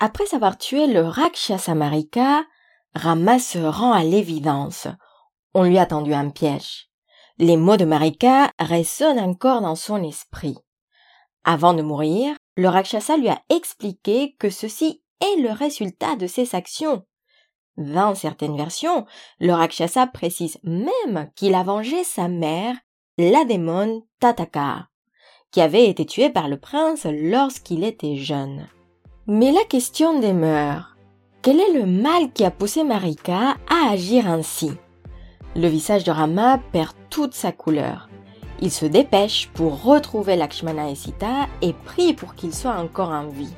Après avoir tué le Rakshasa Marika, Rama se rend à l'évidence. On lui a tendu un piège. Les mots de Marika résonnent encore dans son esprit. Avant de mourir, le Rakshasa lui a expliqué que ceci est le résultat de ses actions. Dans certaines versions, le Rakshasa précise même qu'il a vengé sa mère, la démon Tataka, qui avait été tuée par le prince lorsqu'il était jeune. Mais la question demeure. Quel est le mal qui a poussé Marika à agir ainsi? Le visage de Rama perd toute sa couleur. Il se dépêche pour retrouver Lakshmana et Sita et prie pour qu'ils soient encore en vie.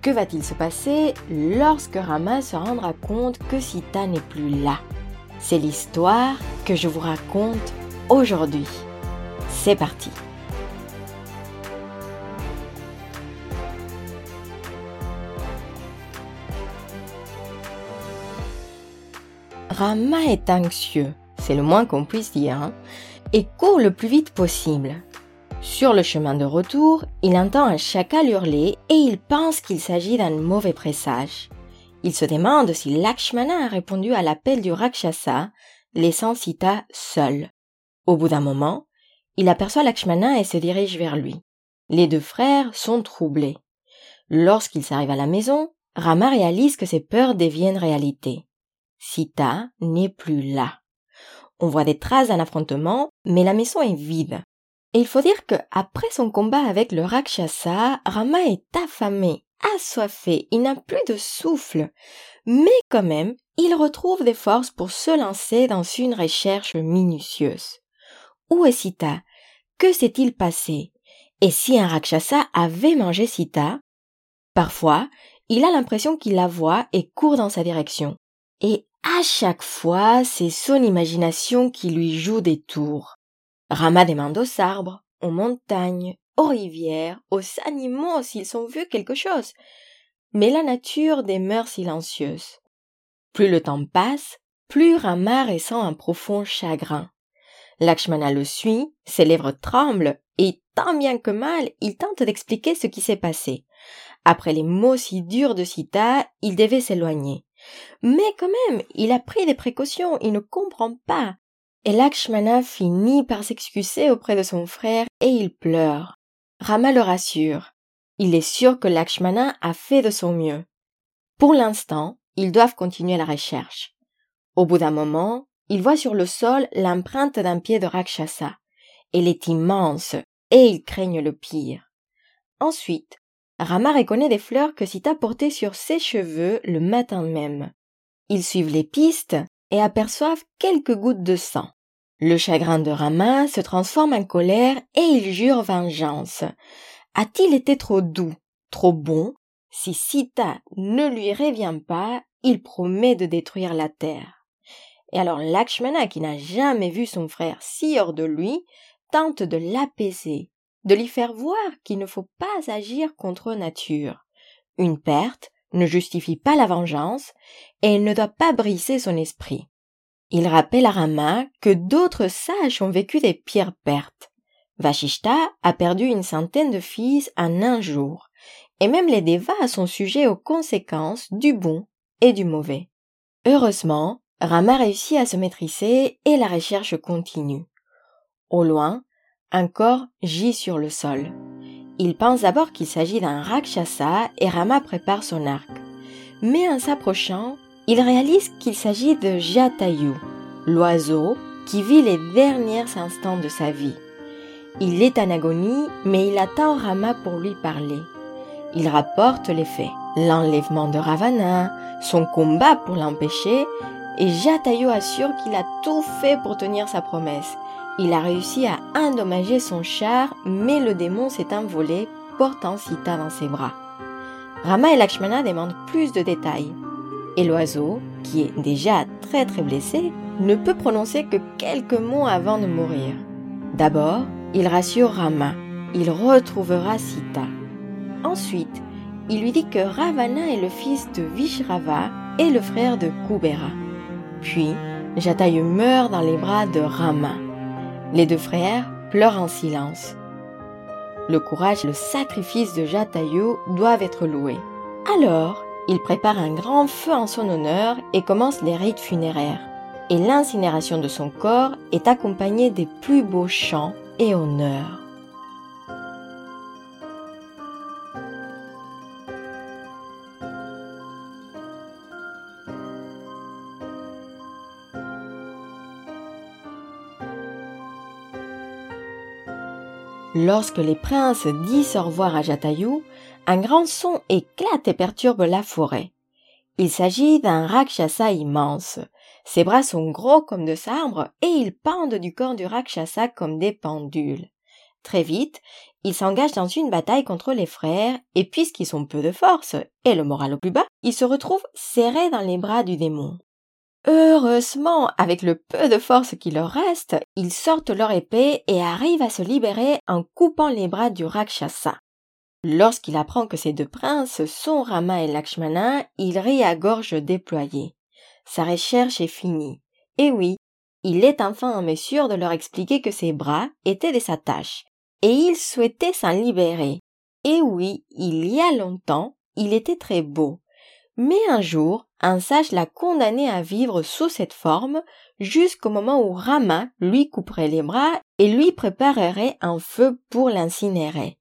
Que va-t-il se passer lorsque Rama se rendra compte que Sita n'est plus là? C'est l'histoire que je vous raconte aujourd'hui. C'est parti Rama est anxieux, c'est le moins qu'on puisse dire, hein, et court le plus vite possible. Sur le chemin de retour, il entend un chacal hurler et il pense qu'il s'agit d'un mauvais présage. Il se demande si Lakshmana a répondu à l'appel du Rakshasa, laissant Sita seule. Au bout d'un moment, il aperçoit Lakshmana et se dirige vers lui. Les deux frères sont troublés. Lorsqu'ils arrivent à la maison, Rama réalise que ses peurs deviennent réalité. Sita n'est plus là. On voit des traces d'un affrontement, mais la maison est vide. Et il faut dire que après son combat avec le Rakshasa, Rama est affamé, assoiffé, il n'a plus de souffle. Mais quand même, il retrouve des forces pour se lancer dans une recherche minutieuse. Où est Sita? Que s'est-il passé? Et si un Rakshasa avait mangé Sita? Parfois, il a l'impression qu'il la voit et court dans sa direction. Et à chaque fois, c'est son imagination qui lui joue des tours. Rama demande aux arbres, aux montagnes, aux rivières, aux animaux s'ils ont vu quelque chose. Mais la nature demeure silencieuse. Plus le temps passe, plus Rama ressent un profond chagrin. Lakshmana le suit, ses lèvres tremblent, et tant bien que mal, il tente d'expliquer ce qui s'est passé. Après les mots si durs de Sita, il devait s'éloigner. Mais quand même, il a pris des précautions, il ne comprend pas. Et Lakshmana finit par s'excuser auprès de son frère et il pleure. Rama le rassure. Il est sûr que Lakshmana a fait de son mieux. Pour l'instant, ils doivent continuer la recherche. Au bout d'un moment, il voit sur le sol l'empreinte d'un pied de Rakshasa. Elle est immense et ils craignent le pire. Ensuite, Rama reconnaît des fleurs que Sita portait sur ses cheveux le matin même. Ils suivent les pistes et aperçoivent quelques gouttes de sang. Le chagrin de Rama se transforme en colère et il jure vengeance. A-t-il été trop doux, trop bon? Si Sita ne lui revient pas, il promet de détruire la terre. Et alors Lakshmana, qui n'a jamais vu son frère si hors de lui, tente de l'apaiser, de lui faire voir qu'il ne faut pas agir contre nature. Une perte ne justifie pas la vengeance et ne doit pas briser son esprit. Il rappelle à Rama que d'autres sages ont vécu des pires pertes. Vashishta a perdu une centaine de fils en un jour, et même les Devas sont sujets aux conséquences du bon et du mauvais. Heureusement, Rama réussit à se maîtriser et la recherche continue. Au loin, un corps gît sur le sol. Il pense d'abord qu'il s'agit d'un Rakshasa et Rama prépare son arc. Mais en s'approchant, il réalise qu'il s'agit de Jatayu, l'oiseau qui vit les derniers instants de sa vie. Il est en agonie, mais il attend Rama pour lui parler. Il rapporte les faits, l'enlèvement de Ravana, son combat pour l'empêcher, et Jatayu assure qu'il a tout fait pour tenir sa promesse il a réussi à endommager son char, mais le démon s'est envolé, portant Sita dans ses bras. Rama et Lakshmana demandent plus de détails. Et l'oiseau, qui est déjà très très blessé, ne peut prononcer que quelques mots avant de mourir. D'abord, il rassure Rama. Il retrouvera Sita. Ensuite, il lui dit que Ravana est le fils de Vishrava et le frère de Kubera. Puis, Jatayu meurt dans les bras de Rama. Les deux frères pleurent en silence. Le courage et le sacrifice de Jatayu doivent être loués. Alors, il prépare un grand feu en son honneur et commence les rites funéraires. Et l'incinération de son corps est accompagnée des plus beaux chants et honneurs. Lorsque les princes disent au revoir à Jatayu, un grand son éclate et perturbe la forêt. Il s'agit d'un rakshasa immense. Ses bras sont gros comme de sabres et ils pendent du corps du rakshasa comme des pendules. Très vite, il s'engage dans une bataille contre les frères et puisqu'ils sont peu de force et le moral au plus bas, ils se retrouvent serrés dans les bras du démon. Heureusement, avec le peu de force qui leur reste, ils sortent leur épée et arrivent à se libérer en coupant les bras du Rakshasa. Lorsqu'il apprend que ces deux princes sont Rama et Lakshmana, il rit à gorge déployée. Sa recherche est finie. Et oui, il est enfin en mesure de leur expliquer que ses bras étaient des attaches, et il souhaitait s'en libérer. Et oui, il y a longtemps, il était très beau. Mais un jour, un sage l'a condamné à vivre sous cette forme jusqu'au moment où Rama lui couperait les bras et lui préparerait un feu pour l'incinérer.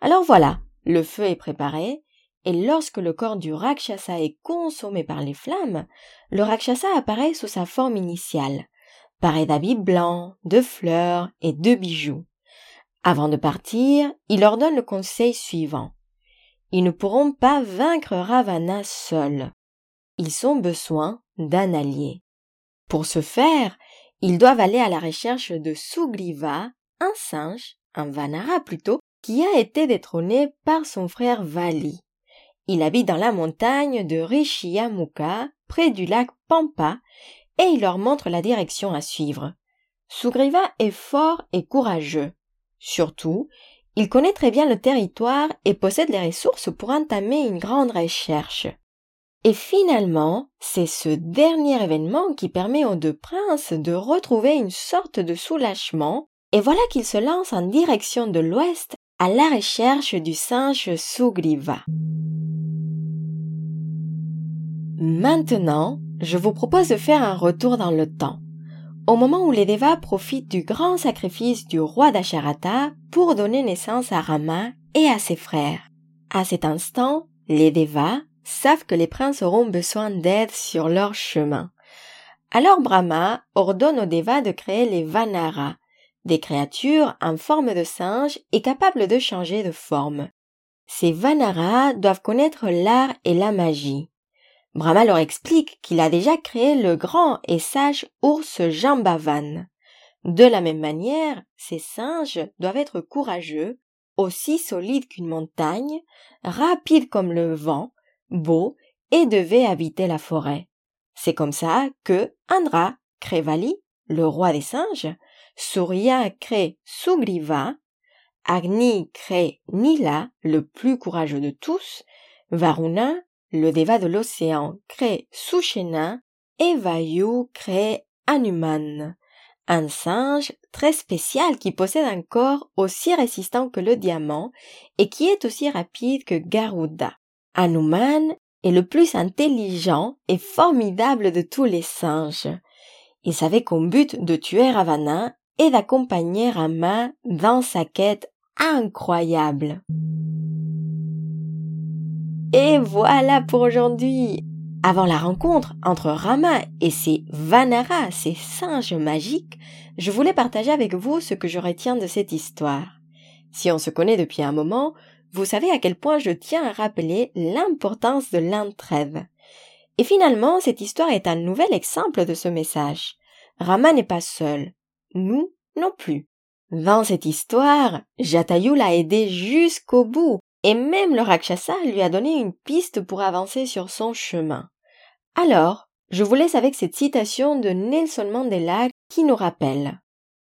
Alors voilà, le feu est préparé, et lorsque le corps du Rakshasa est consommé par les flammes, le Rakshasa apparaît sous sa forme initiale, paré d'habits blancs, de fleurs et de bijoux. Avant de partir, il ordonne le conseil suivant. Ils ne pourront pas vaincre Ravana seuls. Ils ont besoin d'un allié. Pour ce faire, ils doivent aller à la recherche de Sugriva, un singe, un Vanara plutôt, qui a été détrôné par son frère Vali. Il habite dans la montagne de Rishiyamuka, près du lac Pampa, et il leur montre la direction à suivre. Sugriva est fort et courageux. Surtout, il connaît très bien le territoire et possède les ressources pour entamer une grande recherche. Et finalement, c'est ce dernier événement qui permet aux deux princes de retrouver une sorte de soulagement, et voilà qu'ils se lancent en direction de l'ouest à la recherche du singe Sugriva. Maintenant, je vous propose de faire un retour dans le temps au moment où les Devas profitent du grand sacrifice du roi d'Asharata pour donner naissance à Rama et à ses frères. À cet instant, les Devas savent que les princes auront besoin d'aide sur leur chemin. Alors Brahma ordonne aux Devas de créer les Vanara, des créatures en forme de singe et capables de changer de forme. Ces Vanara doivent connaître l'art et la magie. Brahma leur explique qu'il a déjà créé le grand et sage ours Jambavan. De la même manière, ces singes doivent être courageux, aussi solides qu'une montagne, rapides comme le vent, beaux et devaient habiter la forêt. C'est comme ça que Andra crée Vali, le roi des singes, Surya crée Sugriva, Agni crée Nila, le plus courageux de tous, Varuna le déva de l'océan crée Sushena et Vayu crée Hanuman, un singe très spécial qui possède un corps aussi résistant que le diamant et qui est aussi rapide que Garuda. Hanuman est le plus intelligent et formidable de tous les singes. Il savait qu'au but de tuer Ravana et d'accompagner Rama dans sa quête incroyable. Et voilà pour aujourd'hui. Avant la rencontre entre Rama et ses Vanara, ses singes magiques, je voulais partager avec vous ce que je retiens de cette histoire. Si on se connaît depuis un moment, vous savez à quel point je tiens à rappeler l'importance de l'entraide. Et finalement, cette histoire est un nouvel exemple de ce message. Rama n'est pas seul. Nous non plus. Dans cette histoire, Jatayu l'a aidé jusqu'au bout et même le Rakshasa lui a donné une piste pour avancer sur son chemin. Alors, je vous laisse avec cette citation de Nelson Mandela qui nous rappelle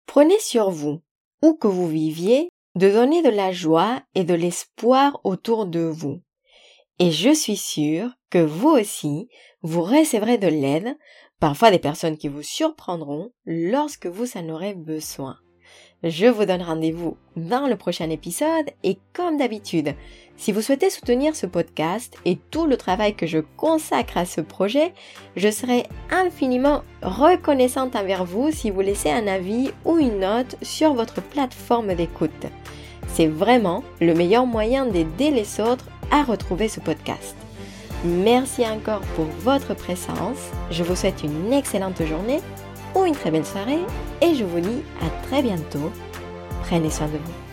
Prenez sur vous, où que vous viviez, de donner de la joie et de l'espoir autour de vous. Et je suis sûre que vous aussi, vous recevrez de l'aide, parfois des personnes qui vous surprendront lorsque vous en aurez besoin. Je vous donne rendez-vous dans le prochain épisode et comme d'habitude, si vous souhaitez soutenir ce podcast et tout le travail que je consacre à ce projet, je serai infiniment reconnaissante envers vous si vous laissez un avis ou une note sur votre plateforme d'écoute. C'est vraiment le meilleur moyen d'aider les autres à retrouver ce podcast. Merci encore pour votre présence. Je vous souhaite une excellente journée ou une très belle soirée et je vous dis à très bientôt. Prenez soin de vous.